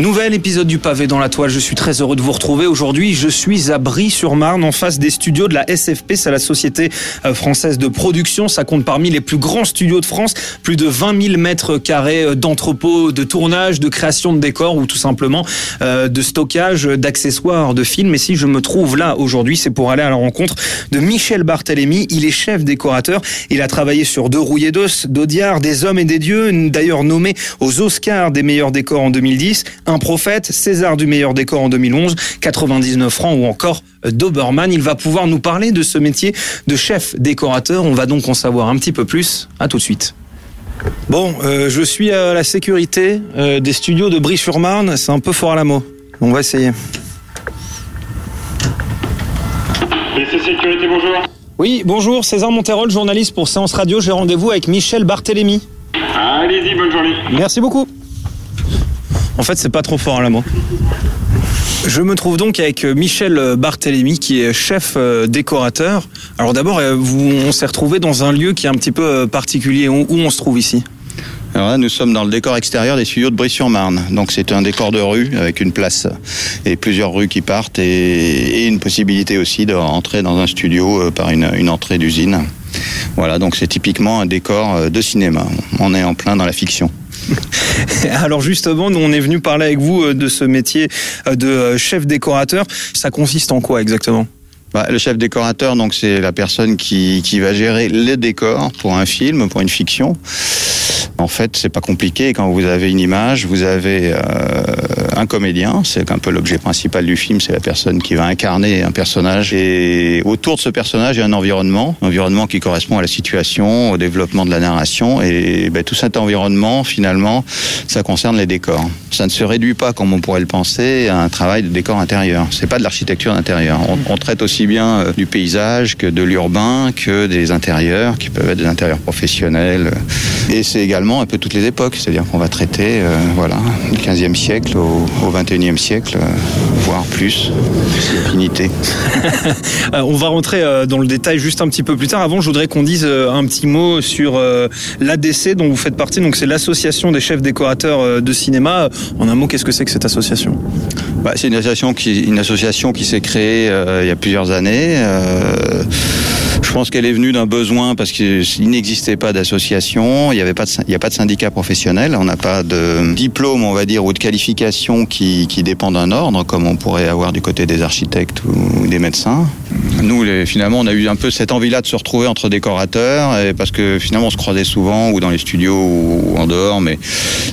Nouvel épisode du pavé dans la toile. Je suis très heureux de vous retrouver aujourd'hui. Je suis à Brie-sur-Marne, en face des studios de la SFP. C'est la Société euh, française de production. Ça compte parmi les plus grands studios de France. Plus de 20 000 mètres carrés euh, d'entrepôts, de tournage, de création de décors ou tout simplement euh, de stockage d'accessoires de films. Et si je me trouve là aujourd'hui, c'est pour aller à la rencontre de Michel Barthélémy. Il est chef décorateur. Il a travaillé sur Deux rouillés d'os, d'Audiard, Des hommes et des dieux, d'ailleurs nommé aux Oscars des meilleurs décors en 2010. Un prophète, César du meilleur décor en 2011, 99 francs ou encore Doberman. Il va pouvoir nous parler de ce métier de chef décorateur. On va donc en savoir un petit peu plus. À tout de suite. Bon, euh, je suis à la sécurité euh, des studios de Brie-sur-Marne. C'est un peu fort à la mot. On va essayer. Sécurité, bonjour. Oui, bonjour, César Monterol, journaliste pour Séance Radio. J'ai rendez-vous avec Michel Barthélémy. Allez-y, bonne journée. Merci beaucoup. En fait, c'est pas trop fort à la mot. Je me trouve donc avec Michel Barthélémy, qui est chef euh, décorateur. Alors d'abord, euh, on s'est retrouvé dans un lieu qui est un petit peu euh, particulier. Où on se trouve ici? Alors là, nous sommes dans le décor extérieur des studios de Brie-sur-Marne. Donc c'est un décor de rue avec une place et plusieurs rues qui partent et, une possibilité aussi de rentrer dans un studio euh, par une, entrée d'usine. Voilà, donc c'est typiquement un décor euh, de cinéma. On est en plein dans la fiction. Alors justement, on est venu parler avec vous euh, de ce métier euh, de euh, chef décorateur. Ça consiste en quoi exactement? Bah, le chef décorateur, donc c'est la personne qui, qui va gérer les décors pour un film, pour une fiction. En fait, c'est pas compliqué. Quand vous avez une image, vous avez euh, un comédien. C'est un peu l'objet principal du film. C'est la personne qui va incarner un personnage. Et autour de ce personnage, il y a un environnement, un environnement qui correspond à la situation, au développement de la narration. Et ben, tout cet environnement, finalement, ça concerne les décors. Ça ne se réduit pas, comme on pourrait le penser, à un travail de décor intérieur. C'est pas de l'architecture d'intérieur. On, on traite aussi bien euh, du paysage que de l'urbain, que des intérieurs, qui peuvent être des intérieurs professionnels. Et c'est également un peu toutes les époques. C'est-à-dire qu'on va traiter, euh, voilà, du 15e siècle au, au 21e siècle, euh, voire plus, affinité. Euh, On va rentrer dans le détail juste un petit peu plus tard. Avant, je voudrais qu'on dise un petit mot sur l'ADC dont vous faites partie. Donc, c'est l'association des chefs décorateurs de cinéma. En un mot, qu'est-ce que c'est que cette association? Bah, c'est une association qui, une association qui s'est créée il y a plusieurs années. Je pense qu'elle est venue d'un besoin parce qu'il n'existait pas d'association, il n'y avait pas de, il y a pas de syndicat professionnel, on n'a pas de diplôme, on va dire, ou de qualification qui, qui dépend d'un ordre, comme on pourrait avoir du côté des architectes ou des médecins. Nous, finalement, on a eu un peu cette envie-là de se retrouver entre décorateurs, parce que finalement, on se croisait souvent, ou dans les studios, ou en dehors, mais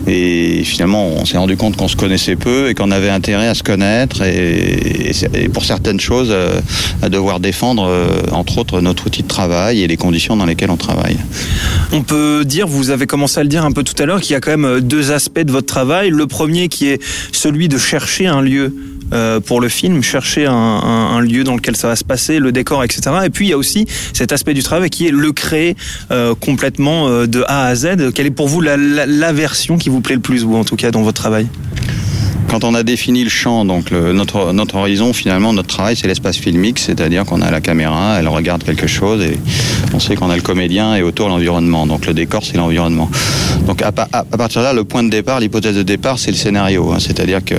et finalement, on s'est rendu compte qu'on se connaissait peu et qu'on avait intérêt à se connaître, et, pour certaines choses, euh, à devoir défendre, euh, entre autres, notre outil de travail et les conditions dans lesquelles on travaille. On peut dire, vous avez commencé à le dire un peu tout à l'heure, qu'il y a quand même euh, deux aspects de votre travail. Le premier qui est celui de chercher un lieu euh, pour le film, chercher un, lieu dans lequel ça va se passer, le décor, etc. Et puis il y a aussi cet aspect du travail qui est le créer euh, complètement euh, de A à Z. Quelle est pour vous la, version qui vous plaît le plus, vous en tout cas, dans votre travail? Quand on a défini le champ, donc notre, horizon, finalement, notre travail, c'est l'espace filmique, c'est-à-dire qu'on a la caméra, elle regarde quelque chose et on sait qu'on a le comédien et autour l'environnement. Donc le décor, c'est l'environnement. Donc à partir de là, le point de départ, l'hypothèse de départ, c'est le scénario. hein. c'est-à-dire qu'un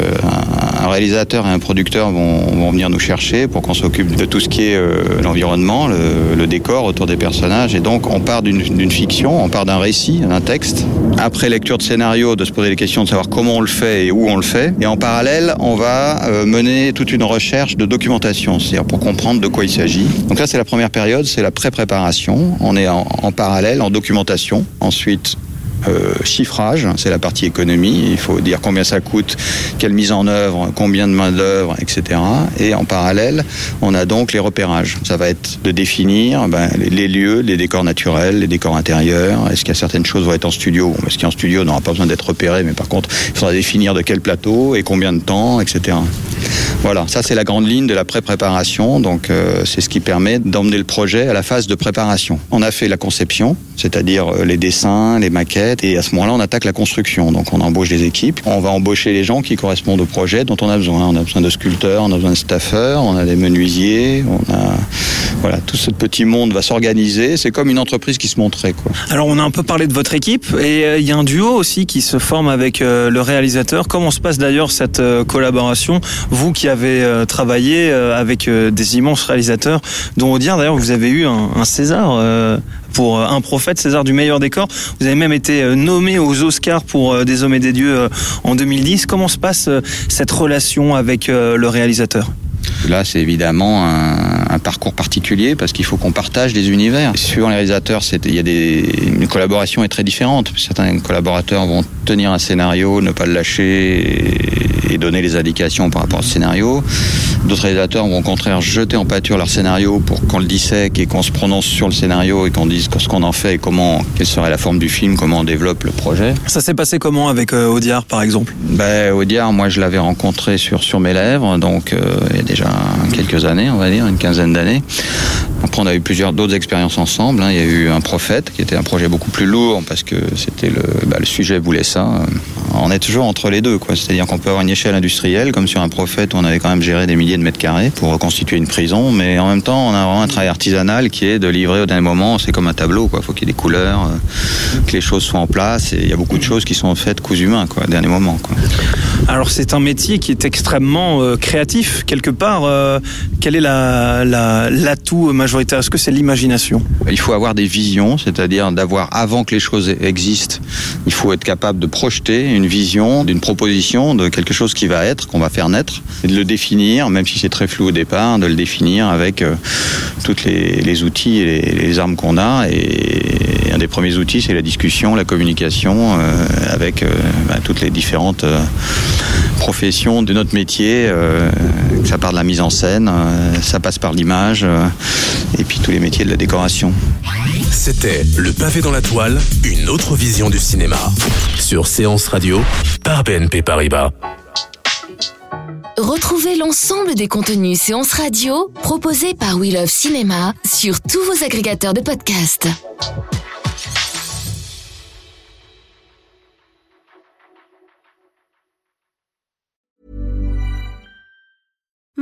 un réalisateur et un producteur vont, venir nous chercher pour qu'on s'occupe de tout ce qui est euh, l'environnement, le, décor autour des personnages. Et donc, on part d'une fiction, on part d'un récit, d'un texte. Après lecture de scénario, de se poser les questions de savoir comment on le fait et où on le fait. Et en parallèle, on va euh, mener toute une recherche de documentation, c'est-à-dire pour comprendre de quoi il s'agit. Donc là, c'est la première période, c'est la pré-préparation. On est en parallèle, en documentation. Ensuite, euh, chiffrage, c'est la partie économie. Il faut dire combien ça coûte, quelle mise en œuvre, combien de main d'œuvre, etc. Et en parallèle, on a donc les repérages. Ça va être de définir ben, les, lieux, les décors naturels, les décors intérieurs. Est-ce qu'il y a certaines choses vont être en studio? Est-ce qu'en studio, n'aura pas besoin d'être repéré, mais par contre, il faudra définir de quel plateau et combien de temps, etc. Voilà, ça c'est la grande ligne de la pré-préparation. Donc euh, c'est ce qui permet d'emmener le projet à la phase de préparation. On a fait la conception, c'est-à-dire euh, les dessins, les maquettes, et à ce moment-là, on attaque la construction. Donc on embauche des équipes. On va embaucher les gens qui correspondent au projet dont on a besoin. On a besoin de sculpteurs, on a besoin de staffeurs, on a des menuisiers, on a voilà, tout ce petit monde va s'organiser. C'est comme une entreprise qui se montrait. Quoi. Alors on a un peu parlé de votre équipe et euh, il y a un duo aussi qui se forme avec euh, le réalisateur. Comment se passe d'ailleurs cette euh, collaboration? Vous qui avez travaillé avec des immenses réalisateurs, dont Audiard d'ailleurs vous avez eu un, César pour un prophète, César du meilleur décor. Vous avez même été nommé aux Oscars pour Des Hommes et des Dieux en 2010. Comment se passe cette relation avec le réalisateur? Là, c'est évidemment un, parcours particulier parce qu'il faut qu'on partage des univers. Suivant les réalisateurs, il y a des, une collaboration est très différente. Certains collaborateurs vont tenir un scénario, ne pas le lâcher et donner les indications par rapport au scénario. D'autres réalisateurs vont au contraire jeter en pâture leur scénario pour qu'on le dissèque et qu'on se prononce sur le scénario et qu'on dise ce qu'on en fait et comment, quelle serait la forme du film, comment on développe le projet. Ça s'est passé comment avec euh, Audiard par exemple? Ben, Audiard, moi je l'avais rencontré sur, sur mes lèvres, donc euh, il y a déjà quelques années, on va dire, une quinzaine d'années. Après, on a eu plusieurs d'autres expériences ensemble. hein. Il y a eu un prophète, qui était un projet beaucoup plus lourd, parce que c'était le, bah, le sujet voulait ça. On est toujours entre les deux. C'est-à-dire qu'on peut avoir une échelle industrielle, comme sur un prophète on avait quand même géré des milliers de mètres carrés pour reconstituer une prison, mais en même temps, on a vraiment un travail artisanal qui est de livrer au dernier moment. C'est comme un tableau, quoi. Faut qu'il y ait des couleurs, euh, que les choses soient en place, et il y a beaucoup de choses qui sont faites cousu main, quoi, au dernier moment, quoi. Alors c'est un métier qui est extrêmement euh, créatif quelque part. euh, quel est la- la- l'atout majoritaire? Est-ce que c'est l'imagination? Il faut avoir des visions, c'est-à-dire d'avoir, avant que les choses existent, il faut être capable de projeter une vision d'une proposition, de quelque chose qui va être, qu'on va faire naître, et de le définir, même si c'est très flou au départ, de le définir avec euh, toutes les, outils et les, armes qu'on a. un des premiers outils, c'est la discussion, la communication euh, avec euh, bah, toutes les différentes euh, professions de notre métier. euh, ça part de la mise en scène, euh, ça passe par l'image, euh, et puis tous les métiers de la décoration. C'était Le pavé dans la toile, une autre vision du cinéma. Sur Séance Radio, par BNP Paribas. Retrouvez l'ensemble des contenus séances radio proposés par We Love Cinéma sur tous vos agrégateurs de podcasts.